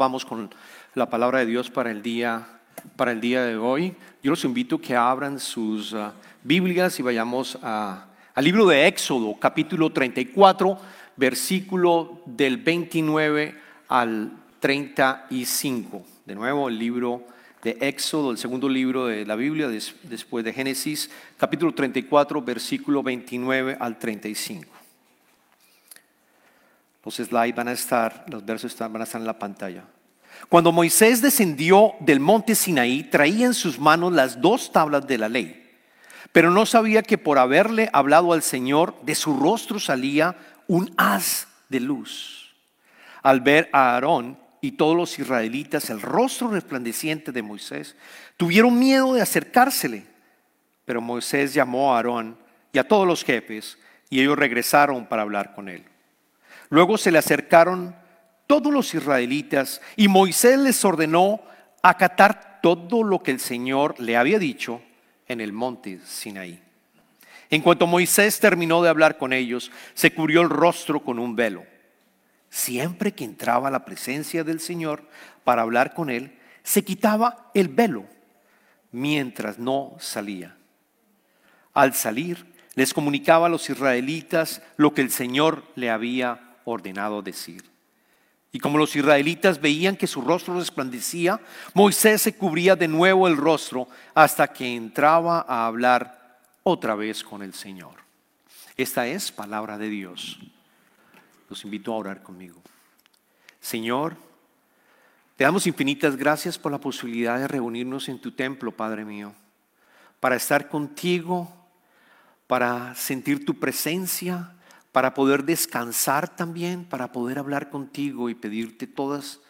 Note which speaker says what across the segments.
Speaker 1: vamos con la palabra de Dios para el día, para el día de hoy. Yo los invito a que abran sus ah, Biblias y vayamos al libro de Éxodo, capítulo 34, versículo del 29 al 35. De nuevo, el libro de Éxodo, el segundo libro de la Biblia después de Génesis, capítulo 34, versículo 29 al 35. Los slides van a estar, los versos van a estar en la pantalla. Cuando Moisés descendió del monte Sinaí, traía en sus manos las dos tablas de la ley, pero no sabía que por haberle hablado al Señor, de su rostro salía un haz de luz. Al ver a Aarón y todos los israelitas el rostro resplandeciente de Moisés, tuvieron miedo de acercársele. Pero Moisés llamó a Aarón y a todos los jefes, y ellos regresaron para hablar con él. Luego se le acercaron todos los israelitas y Moisés les ordenó acatar todo lo que el Señor le había dicho en el monte Sinaí. En cuanto Moisés terminó de hablar con ellos, se cubrió el rostro con un velo. Siempre que entraba a la presencia del Señor para hablar con él, se quitaba el velo mientras no salía. Al salir, les comunicaba a los israelitas lo que el Señor le había ordenado decir. Y como los israelitas veían que su rostro resplandecía, Moisés se cubría de nuevo el rostro hasta que entraba a hablar otra vez con el Señor. Esta es palabra de Dios. Los invito a orar conmigo. Señor, te damos infinitas gracias por la posibilidad de reunirnos en tu templo, Padre mío, para estar contigo, para sentir tu presencia, para poder descansar también, para poder hablar contigo y pedirte todas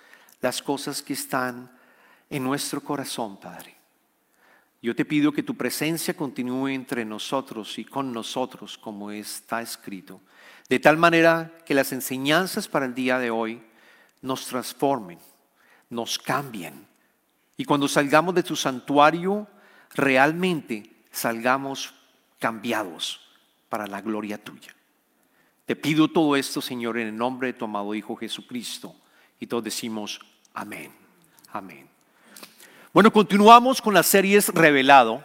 Speaker 1: las cosas que están en nuestro corazón, Padre. Yo te pido que tu presencia continúe entre nosotros y con nosotros, como está escrito, de tal manera que las enseñanzas para el día de hoy nos transformen, nos cambien. Y cuando salgamos de tu santuario, realmente salgamos cambiados para la gloria tuya. Te pido todo esto, Señor, en el nombre de tu amado Hijo Jesucristo. Y todos decimos, amén, amén. Bueno, continuamos con las series Revelado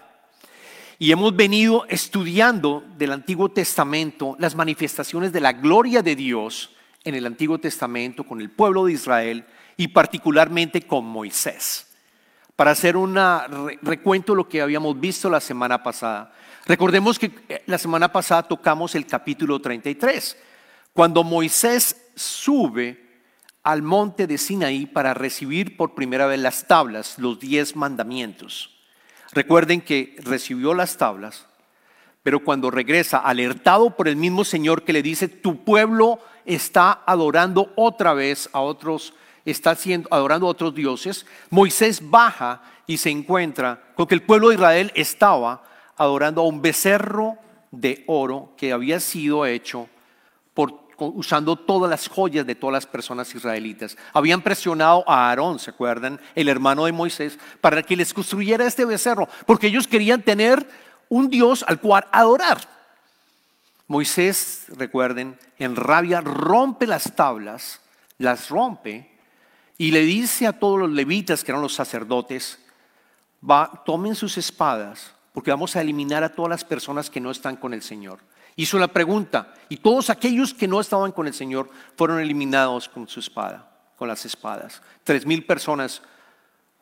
Speaker 1: y hemos venido estudiando del Antiguo Testamento las manifestaciones de la gloria de Dios en el Antiguo Testamento con el pueblo de Israel y particularmente con Moisés. Para hacer un recuento de lo que habíamos visto la semana pasada, Recordemos que eh, la semana pasada tocamos el capítulo 33, cuando Moisés sube al monte de Sinaí para recibir por primera vez las tablas, los diez mandamientos. Recuerden que recibió las tablas, pero cuando regresa, alertado por el mismo Señor que le dice, tu pueblo está adorando otra vez a otros, está adorando a otros dioses, Moisés baja y se encuentra con que el pueblo de Israel estaba adorando a un becerro de oro que había sido hecho usando todas las joyas de todas las personas israelitas. Habían presionado a Aarón, ¿se acuerdan? El hermano de Moisés, para que les construyera este becerro, porque ellos querían tener un Dios al cual adorar. Moisés, recuerden, en rabia rompe las tablas, las rompe y le dice a todos los levitas que eran los sacerdotes, va, tomen sus espadas porque vamos a eliminar a todas las personas que no están con el Señor. Hizo la pregunta, y todos aquellos que no estaban con el Señor fueron eliminados con su espada, con las espadas. Tres mil personas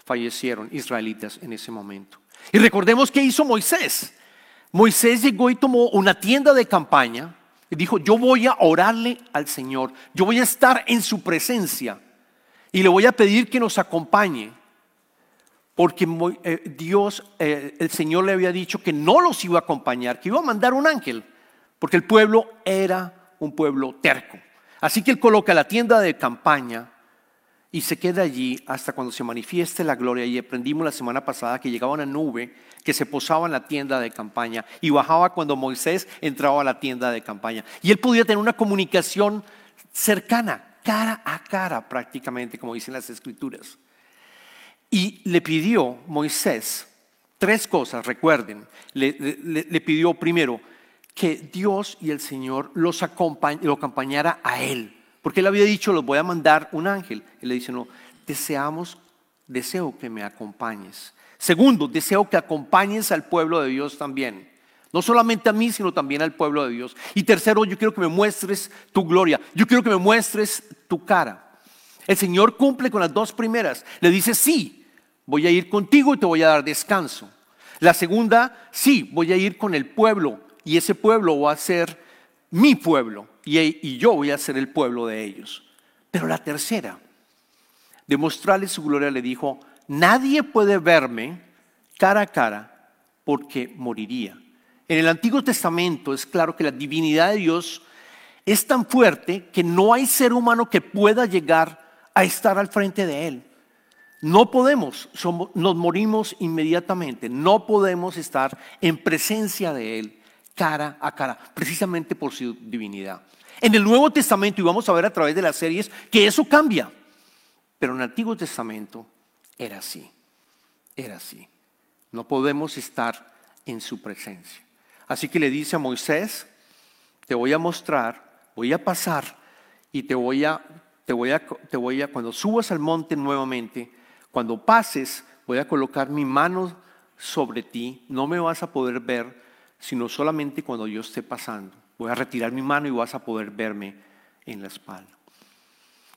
Speaker 1: fallecieron, israelitas, en ese momento. Y recordemos qué hizo Moisés. Moisés llegó y tomó una tienda de campaña y dijo, yo voy a orarle al Señor, yo voy a estar en su presencia y le voy a pedir que nos acompañe. Porque eh, Dios, eh, el Señor le había dicho que no los iba a acompañar, que iba a mandar un ángel, porque el pueblo era un pueblo terco. Así que él coloca la tienda de campaña y se queda allí hasta cuando se manifieste la gloria. Y aprendimos la semana pasada que llegaba una nube que se posaba en la tienda de campaña y bajaba cuando Moisés entraba a la tienda de campaña. Y él podía tener una comunicación cercana, cara a cara prácticamente, como dicen las escrituras. Y le pidió Moisés tres cosas, recuerden. Le, pidió primero que Dios y el Señor los lo acompañara a él. Porque él había dicho, los voy a mandar un ángel. Él le dice, no, deseamos, deseo que me acompañes. Segundo, deseo que acompañes al pueblo de Dios también. No solamente a mí, sino también al pueblo de Dios. Y tercero, yo quiero que me muestres tu gloria. Yo quiero que me muestres tu cara. El Señor cumple con las dos primeras. Le dice, sí, voy a ir contigo y te voy a dar descanso. La segunda, sí, voy a ir con el pueblo y ese pueblo va a ser mi pueblo y, yo voy a ser el pueblo de ellos. Pero la tercera, demostrarle su gloria, le dijo, nadie puede verme cara a cara porque moriría. En el Antiguo Testamento es claro que la divinidad de Dios es tan fuerte que no hay ser humano que pueda llegar a estar al frente de Él. No podemos, nos morimos inmediatamente, no podemos estar en presencia de Él cara a cara, precisamente por su divinidad. En el Nuevo Testamento, y vamos a ver a través de las series, que eso cambia. Pero en el Antiguo Testamento era así, era así. No podemos estar en su presencia. Así que le dice a Moisés, te voy a mostrar, voy a pasar y te voy a, te voy a, te voy a, cuando subas al monte nuevamente, cuando pases, voy a colocar mi mano sobre ti, no me vas a poder ver, sino solamente cuando yo esté pasando. Voy a retirar mi mano y vas a poder verme en la espalda.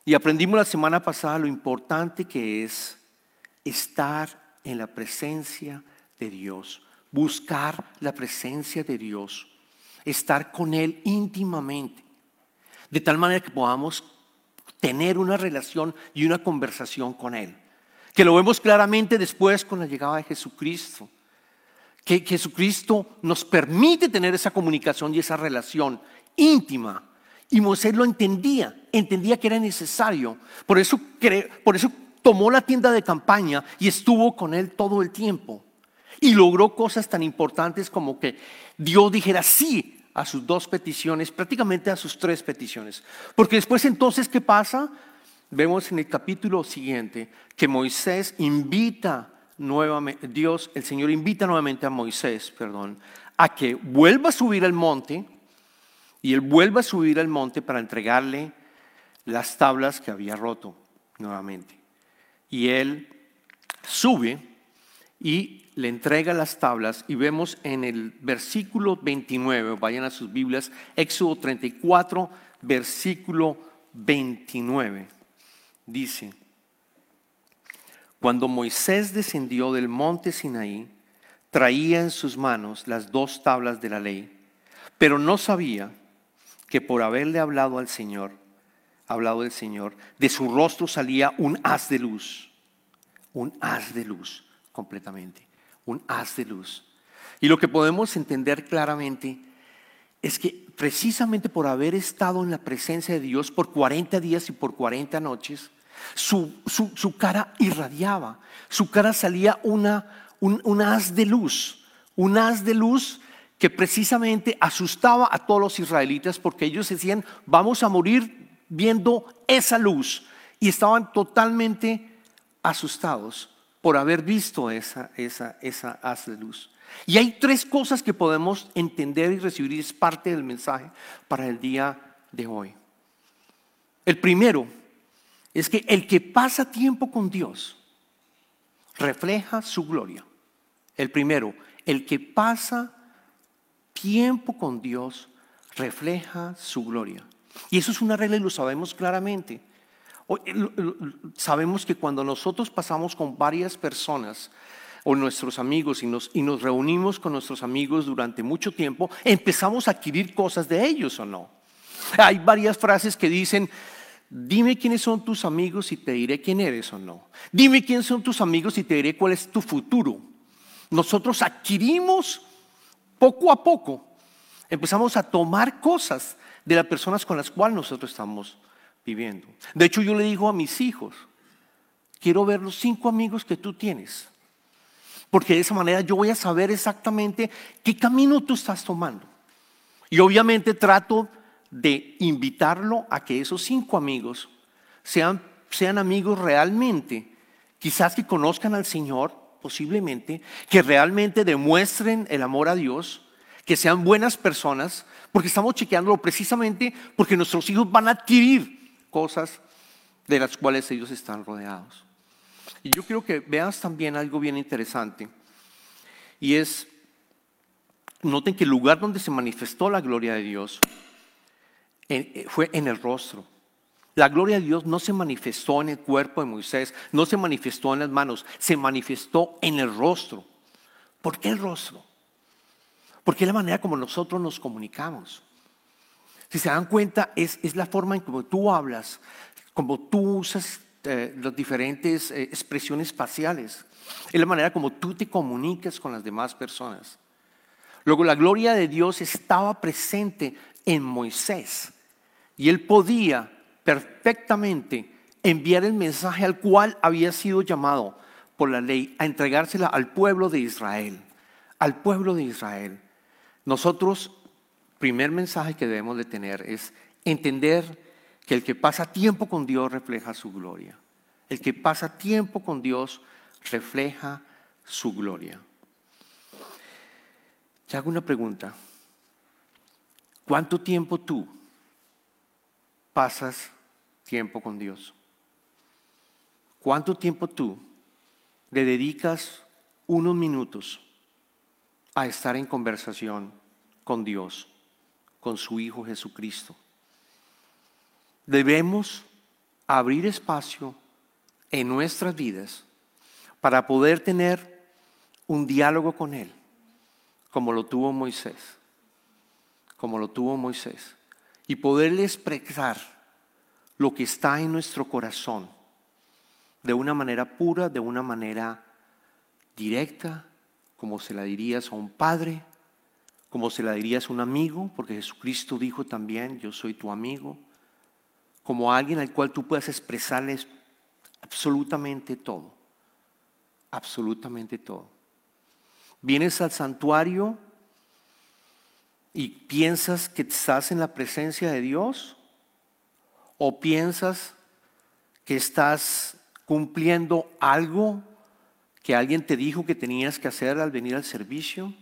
Speaker 1: Y aprendimos la semana pasada lo importante que es estar en la presencia de Dios, buscar la presencia de Dios, estar con Él íntimamente, de tal manera que podamos tener una relación y una conversación con Él. Que lo vemos claramente después con la llegada de Jesucristo que Jesucristo nos permite tener esa comunicación y esa relación íntima. Y Moisés lo entendía, entendía que era necesario. Por eso, por eso tomó la tienda de campaña y estuvo con él todo el tiempo. Y logró cosas tan importantes como que Dios dijera sí a sus dos peticiones, prácticamente a sus tres peticiones. Porque después entonces, ¿qué pasa? Vemos en el capítulo siguiente que Moisés invita nuevamente, Dios, el Señor invita nuevamente a Moisés, perdón, a que vuelva a subir al monte y él vuelva a subir al monte para entregarle las tablas que había roto nuevamente. Y él sube y le entrega las tablas y vemos en el versículo 29, vayan a sus Biblias, Éxodo 34, versículo 29, dice, cuando Moisés descendió del monte Sinaí, traía en sus manos las dos tablas de la ley, pero no sabía que por haberle hablado al Señor, hablado del Señor, de su rostro salía un haz de luz, un haz de luz completamente, un haz de luz. Y lo que podemos entender claramente es que precisamente por haber estado en la presencia de Dios por 40 días y por 40 noches, su, cara irradiaba, su cara salía una, un, haz de luz, un haz de luz que precisamente asustaba a todos los israelitas porque ellos decían, vamos a morir viendo esa luz. Y estaban totalmente asustados por haber visto esa, esa, esa haz de luz. Y hay tres cosas que podemos entender y recibir es parte del mensaje para el día de hoy. El primero es que el que pasa tiempo con Dios refleja su gloria. El primero, el que pasa tiempo con Dios refleja su gloria. Y eso es una regla y lo sabemos claramente. Sabemos que cuando nosotros pasamos con varias personas o nuestros amigos y nos, y nos reunimos con nuestros amigos durante mucho tiempo, empezamos a adquirir cosas de ellos o no. Hay varias frases que dicen, Dime quiénes son tus amigos y te diré quién eres o no. Dime quiénes son tus amigos y te diré cuál es tu futuro. Nosotros adquirimos poco a poco, empezamos a tomar cosas de las personas con las cuales nosotros estamos viviendo. De hecho, yo le digo a mis hijos, quiero ver los cinco amigos que tú tienes. Porque de esa manera yo voy a saber exactamente qué camino tú estás tomando. Y obviamente trato de invitarlo a que esos cinco amigos sean, sean amigos realmente, quizás que conozcan al Señor, posiblemente, que realmente demuestren el amor a Dios, que sean buenas personas, porque estamos chequeándolo precisamente porque nuestros hijos van a adquirir cosas de las cuales ellos están rodeados. Y yo quiero que veas también algo bien interesante. Y es, noten que el lugar donde se manifestó la gloria de Dios eh, fue en el rostro. La gloria de Dios no se manifestó en el cuerpo de Moisés, no se manifestó en las manos, se manifestó en el rostro. ¿Por qué el rostro? Porque es la manera como nosotros nos comunicamos. Si se dan cuenta, es, es la forma en como tú hablas, como tú usas eh, las diferentes eh, expresiones faciales. Es la manera como tú te comunicas con las demás personas. Luego la gloria de Dios estaba presente en Moisés y él podía perfectamente enviar el mensaje al cual había sido llamado por la ley a entregársela al pueblo de Israel, al pueblo de Israel. Nosotros, primer mensaje que debemos de tener es entender que el que pasa tiempo con Dios refleja su gloria. El que pasa tiempo con Dios refleja su gloria. Te hago una pregunta. ¿Cuánto tiempo tú pasas tiempo con Dios? ¿Cuánto tiempo tú le dedicas unos minutos a estar en conversación con Dios, con su Hijo Jesucristo? Debemos abrir espacio en nuestras vidas para poder tener un diálogo con Él, como lo tuvo Moisés, como lo tuvo Moisés, y poderle expresar lo que está en nuestro corazón de una manera pura, de una manera directa, como se la dirías a un padre, como se la dirías a un amigo, porque Jesucristo dijo también, yo soy tu amigo como alguien al cual tú puedas expresarles absolutamente todo, absolutamente todo. Vienes al santuario y piensas que estás en la presencia de Dios o piensas que estás cumpliendo algo que alguien te dijo que tenías que hacer al venir al servicio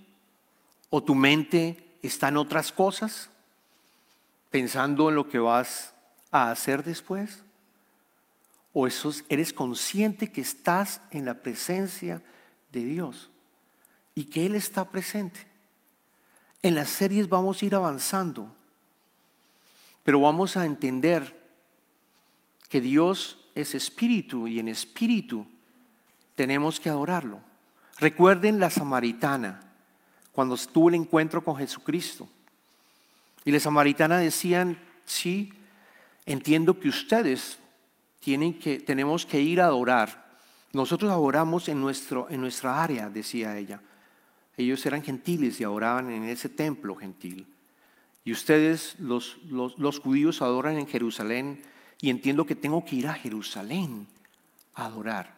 Speaker 1: o tu mente está en otras cosas, pensando en lo que vas a hacer después? ¿O eres consciente que estás en la presencia de Dios y que Él está presente? En las series vamos a ir avanzando, pero vamos a entender que Dios es espíritu y en espíritu tenemos que adorarlo. Recuerden la samaritana cuando estuvo el encuentro con Jesucristo. Y la samaritana decían, sí, entiendo que ustedes tienen que, tenemos que ir a adorar. Nosotros adoramos en, nuestro, en nuestra área, decía ella. Ellos eran gentiles y adoraban en ese templo gentil. Y ustedes, los, judíos, adoran en Jerusalén y entiendo que tengo que ir a Jerusalén a adorar.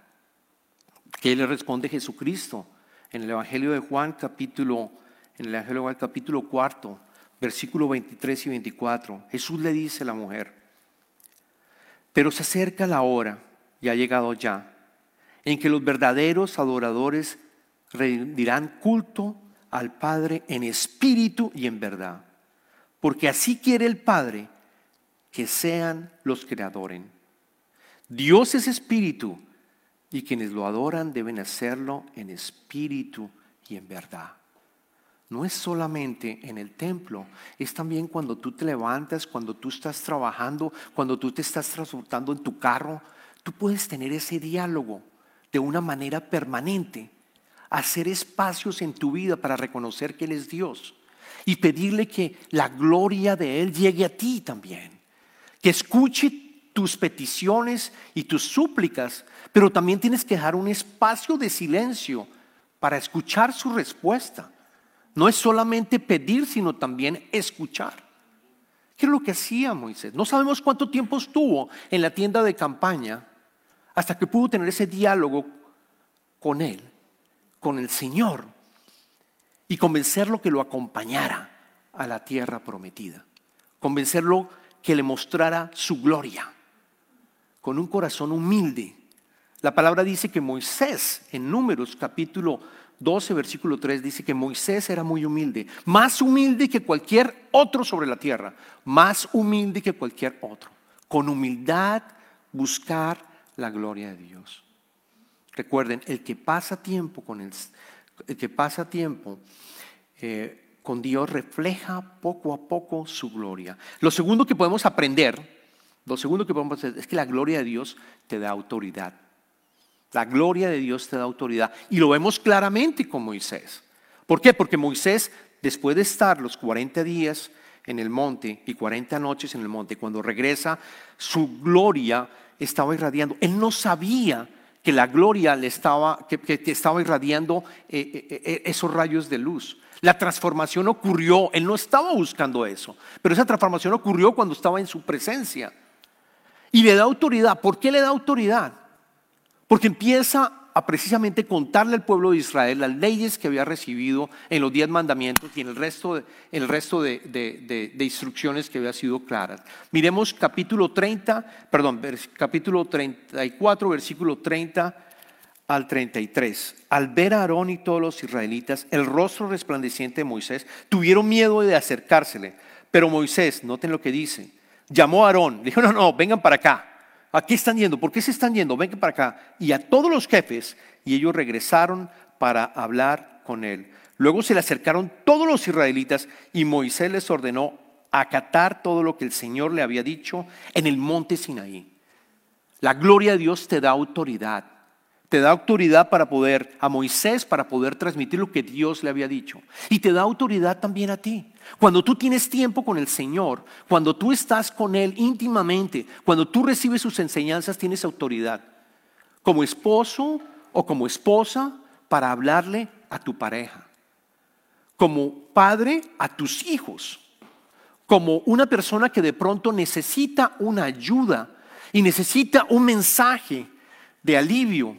Speaker 1: ¿Qué le responde Jesucristo? En el Evangelio de Juan, capítulo, en el Evangelio de Juan, capítulo cuarto, versículo 23 y 24, Jesús le dice a la mujer, pero se acerca la hora, y ha llegado ya, en que los verdaderos adoradores rendirán culto al Padre en espíritu y en verdad. Porque así quiere el Padre que sean los que le adoren. Dios es espíritu y quienes lo adoran deben hacerlo en espíritu y en verdad no es solamente en el templo, es también cuando tú te levantas, cuando tú estás trabajando, cuando tú te estás transportando en tu carro. Tú puedes tener ese diálogo de una manera permanente, hacer espacios en tu vida para reconocer que Él es Dios y pedirle que la gloria de Él llegue a ti también, que escuche tus peticiones y tus súplicas, pero también tienes que dejar un espacio de silencio para escuchar su respuesta. No es solamente pedir, sino también escuchar. ¿Qué es lo que hacía Moisés? No sabemos cuánto tiempo estuvo en la tienda de campaña hasta que pudo tener ese diálogo con él, con el Señor, y convencerlo que lo acompañara a la tierra prometida. Convencerlo que le mostrara su gloria, con un corazón humilde. La palabra dice que Moisés, en Números capítulo 12, versículo 3 dice que Moisés era muy humilde, más humilde que cualquier otro sobre la tierra, más humilde que cualquier otro. Con humildad buscar la gloria de Dios. Recuerden, el que pasa tiempo con el, el que pasa tiempo eh, con Dios refleja poco a poco su gloria. Lo segundo que podemos aprender, lo segundo que podemos hacer es que la gloria de Dios te da autoridad. La gloria de Dios te da autoridad. Y lo vemos claramente con Moisés. ¿Por qué? Porque Moisés, después de estar los 40 días en el monte y 40 noches en el monte, cuando regresa, su gloria estaba irradiando. Él no sabía que la gloria le estaba, que, estaba irradiando eh, eh, eh, esos rayos de luz. La transformación ocurrió, él no estaba buscando eso, pero esa transformación ocurrió cuando estaba en su presencia. Y le da autoridad. ¿Por qué le da autoridad? Porque empieza a precisamente contarle al pueblo de Israel las leyes que había recibido en los diez mandamientos y en el resto, de, el resto de, instrucciones que había sido claras. Miremos capítulo 30, perdón, capítulo 34, versículo 30 al 33. Al ver a Aarón y todos los israelitas, el rostro resplandeciente de Moisés, tuvieron miedo de acercársele. Pero Moisés, noten lo que dice, llamó a Aarón, dijo, no, no, vengan para acá. ¿A qué están yendo? ¿Por qué se están yendo? Vengan para acá. Y a todos los jefes, y ellos regresaron para hablar con él. Luego se le acercaron todos los israelitas y Moisés les ordenó acatar todo lo que el Señor le había dicho en el monte Sinaí. La gloria de Dios te da autoridad. Te da autoridad para poder, a Moisés, para poder transmitir lo que Dios le había dicho. Y te da autoridad también a ti. Cuando tú tienes tiempo con el Señor, cuando tú estás con Él íntimamente, cuando tú recibes sus enseñanzas, tienes autoridad. Como esposo o como esposa para hablarle a tu pareja. Como padre a tus hijos. Como una persona que de pronto necesita una ayuda y necesita un mensaje de alivio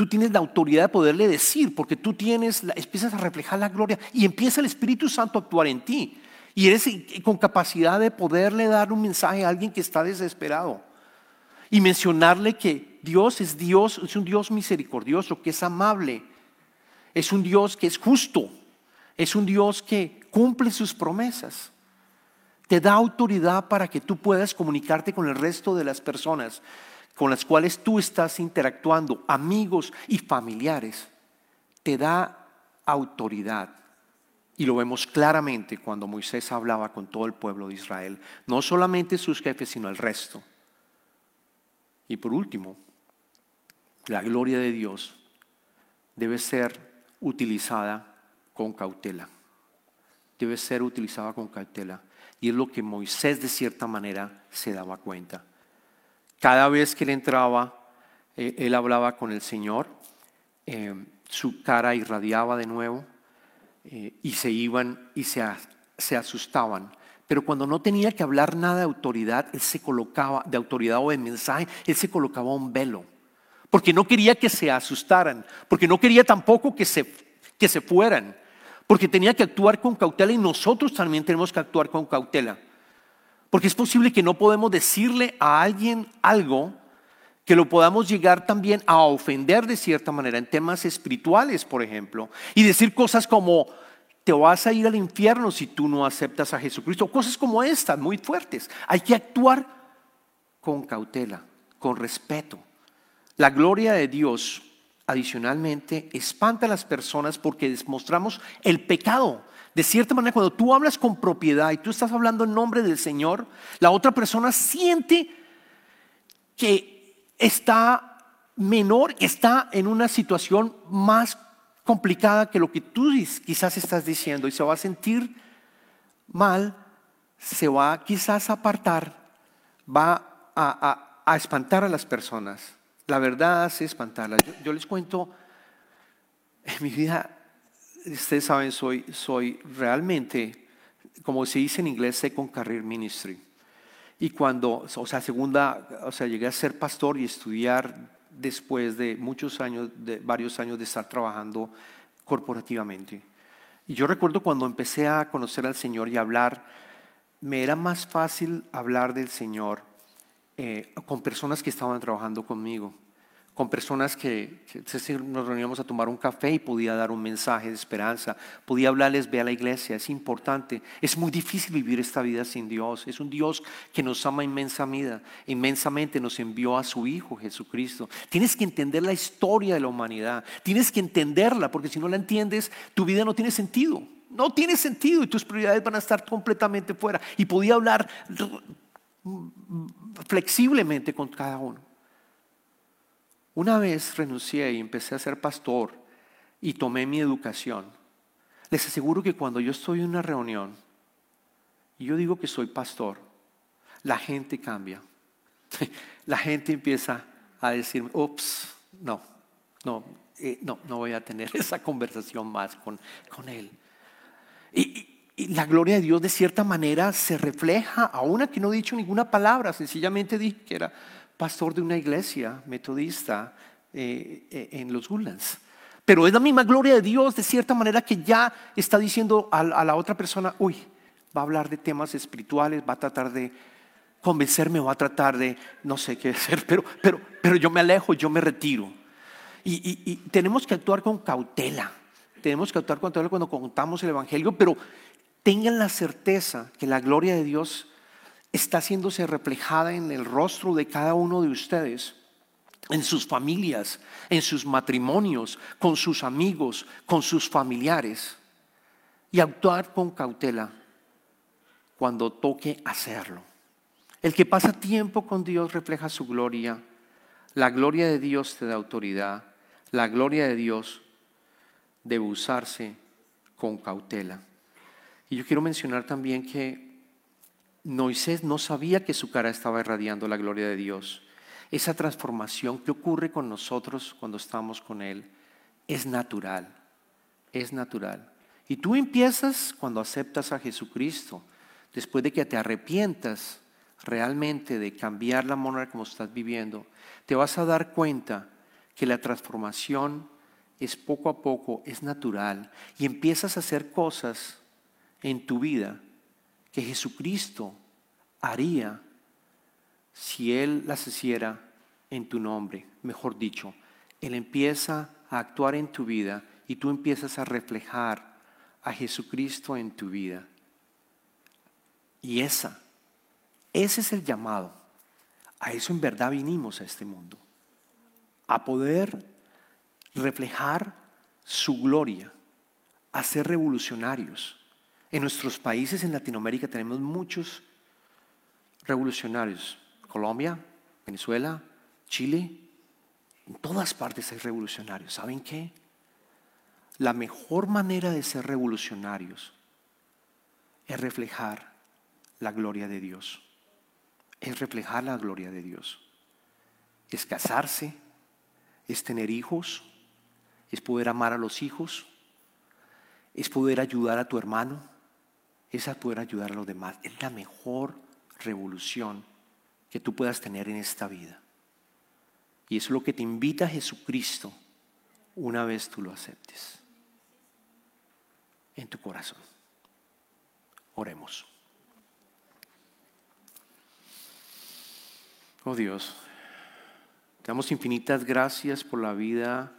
Speaker 1: Tú tienes la autoridad de poderle decir, porque tú tienes, empiezas a reflejar la gloria y empieza el Espíritu Santo a actuar en ti. Y eres con capacidad de poderle dar un mensaje a alguien que está desesperado. Y mencionarle que Dios es Dios, es un Dios misericordioso, que es amable. Es un Dios que es justo. Es un Dios que cumple sus promesas. Te da autoridad para que tú puedas comunicarte con el resto de las personas con las cuales tú estás interactuando, amigos y familiares, te da autoridad. Y lo vemos claramente cuando Moisés hablaba con todo el pueblo de Israel, no solamente sus jefes, sino el resto. Y por último, la gloria de Dios debe ser utilizada con cautela. Debe ser utilizada con cautela. Y es lo que Moisés de cierta manera se daba cuenta. Cada vez que él entraba, eh, él hablaba con el Señor, eh, su cara irradiaba de nuevo eh, y se iban y se, se asustaban. Pero cuando no tenía que hablar nada de autoridad, él se colocaba, de autoridad o de mensaje, él se colocaba un velo. Porque no quería que se asustaran, porque no quería tampoco que se, que se fueran, porque tenía que actuar con cautela y nosotros también tenemos que actuar con cautela. Porque es posible que no podemos decirle a alguien algo que lo podamos llegar también a ofender de cierta manera en temas espirituales, por ejemplo, y decir cosas como, te vas a ir al infierno si tú no aceptas a Jesucristo, cosas como estas, muy fuertes. Hay que actuar con cautela, con respeto. La gloria de Dios, adicionalmente, espanta a las personas porque demostramos el pecado de cierta manera, cuando tú hablas con propiedad y tú estás hablando en nombre del Señor, la otra persona siente que está menor, está en una situación más complicada que lo que tú quizás estás diciendo y se va a sentir mal, se va quizás a apartar, va a, espantar a las personas. La verdad hace espantarlas. yo les cuento, en mi vida ustedes saben, soy, soy realmente, como se dice en inglés, second career ministry. Y cuando, o sea, segunda, o sea, llegué a ser pastor y estudiar después de muchos años, de varios años de estar trabajando corporativamente. Y yo recuerdo cuando empecé a conocer al Señor y hablar, me era más fácil hablar del Señor eh, con personas que estaban trabajando conmigo con personas que, nos reuníamos a tomar un café y podía dar un mensaje de esperanza, podía hablarles, ve a la iglesia, es importante. Es muy difícil vivir esta vida sin Dios. Es un Dios que nos ama inmensamente, inmensamente nos envió a su Hijo Jesucristo. Tienes que entender la historia de la humanidad, tienes que entenderla, porque si no la entiendes, tu vida no tiene sentido. No tiene sentido y tus prioridades van a estar completamente fuera. Y podía hablar flexiblemente con cada uno. Una vez renuncié y empecé a ser pastor y tomé mi educación. Les aseguro que cuando yo estoy en una reunión y yo digo que soy pastor, la gente cambia. La gente empieza a decir, ups, no, no, eh, no, no voy a tener esa conversación más con, con él. Y, la gloria de Dios de cierta manera se refleja, aún que no he dicho ninguna palabra, sencillamente dije que era pastor de una iglesia metodista eh, eh, en los Woodlands. Pero es la misma gloria de Dios de cierta manera que ya está diciendo a, la otra persona, uy, va a hablar de temas espirituales, va a tratar de convencerme, va a tratar de no sé qué hacer, pero, pero, pero yo me alejo, yo me retiro. Y, tenemos que actuar con cautela, tenemos que actuar con cautela cuando contamos el Evangelio, pero tengan la certeza que la gloria de Dios está haciéndose reflejada en el rostro de cada uno de ustedes, en sus familias, en sus matrimonios, con sus amigos, con sus familiares. Y actuar con cautela cuando toque hacerlo. El que pasa tiempo con Dios refleja su gloria. La gloria de Dios te da autoridad. La gloria de Dios debe usarse con cautela. Y yo quiero mencionar también que Moisés no sabía que su cara estaba irradiando la gloria de Dios. Esa transformación que ocurre con nosotros cuando estamos con Él es natural, es natural. Y tú empiezas cuando aceptas a Jesucristo, después de que te arrepientas realmente de cambiar la manera como estás viviendo, te vas a dar cuenta que la transformación es poco a poco, es natural, y empiezas a hacer cosas en tu vida que Jesucristo haría si Él las hiciera en tu nombre. Mejor dicho, Él empieza a actuar en tu vida y tú empiezas a reflejar a Jesucristo en tu vida. Y esa, ese es el llamado. A eso en verdad vinimos a este mundo. A poder reflejar su gloria, a ser revolucionarios en nuestros países en Latinoamérica tenemos muchos revolucionarios. Colombia, Venezuela, Chile, en todas partes hay revolucionarios. ¿Saben qué? La mejor manera de ser revolucionarios es reflejar la gloria de Dios. Es reflejar la gloria de Dios. Es casarse, es tener hijos, es poder amar a los hijos, es poder ayudar a tu hermano, es poder ayudar a los demás. Es la mejor revolución que tú puedas tener en esta vida. Y es lo que te invita Jesucristo una vez tú lo aceptes en tu corazón. Oremos. Oh Dios, te damos infinitas gracias por la vida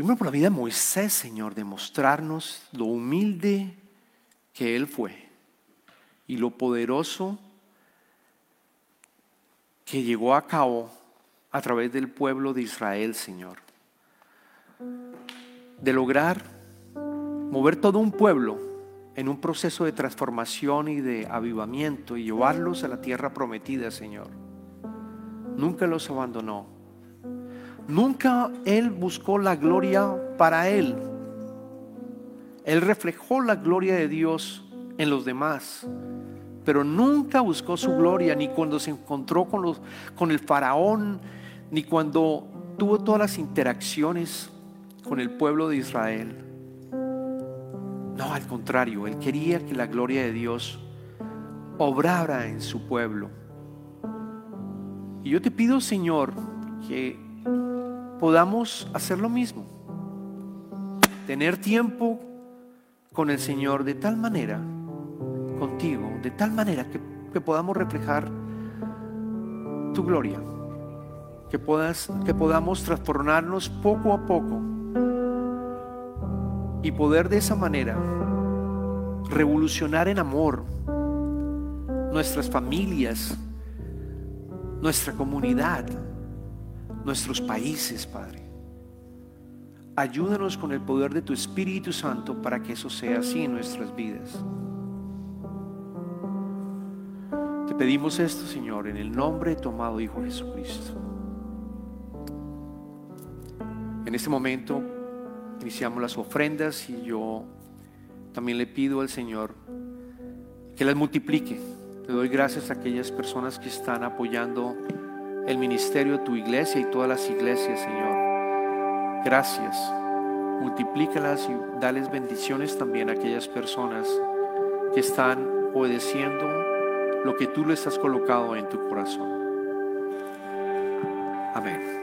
Speaker 1: Primero por la vida de Moisés, Señor, de mostrarnos lo humilde que Él fue y lo poderoso que llegó a cabo a través del pueblo de Israel, Señor. De lograr mover todo un pueblo en un proceso de transformación y de avivamiento y llevarlos a la tierra prometida, Señor. Nunca los abandonó. Nunca Él buscó la gloria para Él, él reflejó la gloria de Dios en los demás, pero nunca buscó su gloria, ni cuando se encontró con, los, con el faraón, ni cuando tuvo todas las interacciones con el pueblo de Israel. No, al contrario, él quería que la gloria de Dios obrara en su pueblo. Y yo te pido, Señor, que podamos hacer lo mismo. Tener tiempo con el Señor de tal manera, contigo, de tal manera que, podamos reflejar tu gloria que, que podamos transformarnos poco a poco y poder de esa manera revolucionar en amor nuestras familias, nuestra comunidad, nuestros países, Padre. Ayúdanos con el poder de tu Espíritu Santo para que eso sea así en nuestras vidas. Te pedimos esto, Señor, en el nombre de tu amado Hijo Jesucristo. En este momento iniciamos las ofrendas y yo también le pido al Señor que las multiplique. Te doy gracias a aquellas personas que están apoyando el ministerio de tu iglesia y todas las iglesias, Señor. Gracias. Multiplícalas y dales bendiciones también a aquellas personas que están obedeciendo lo que tú les has colocado en tu corazón. Amén.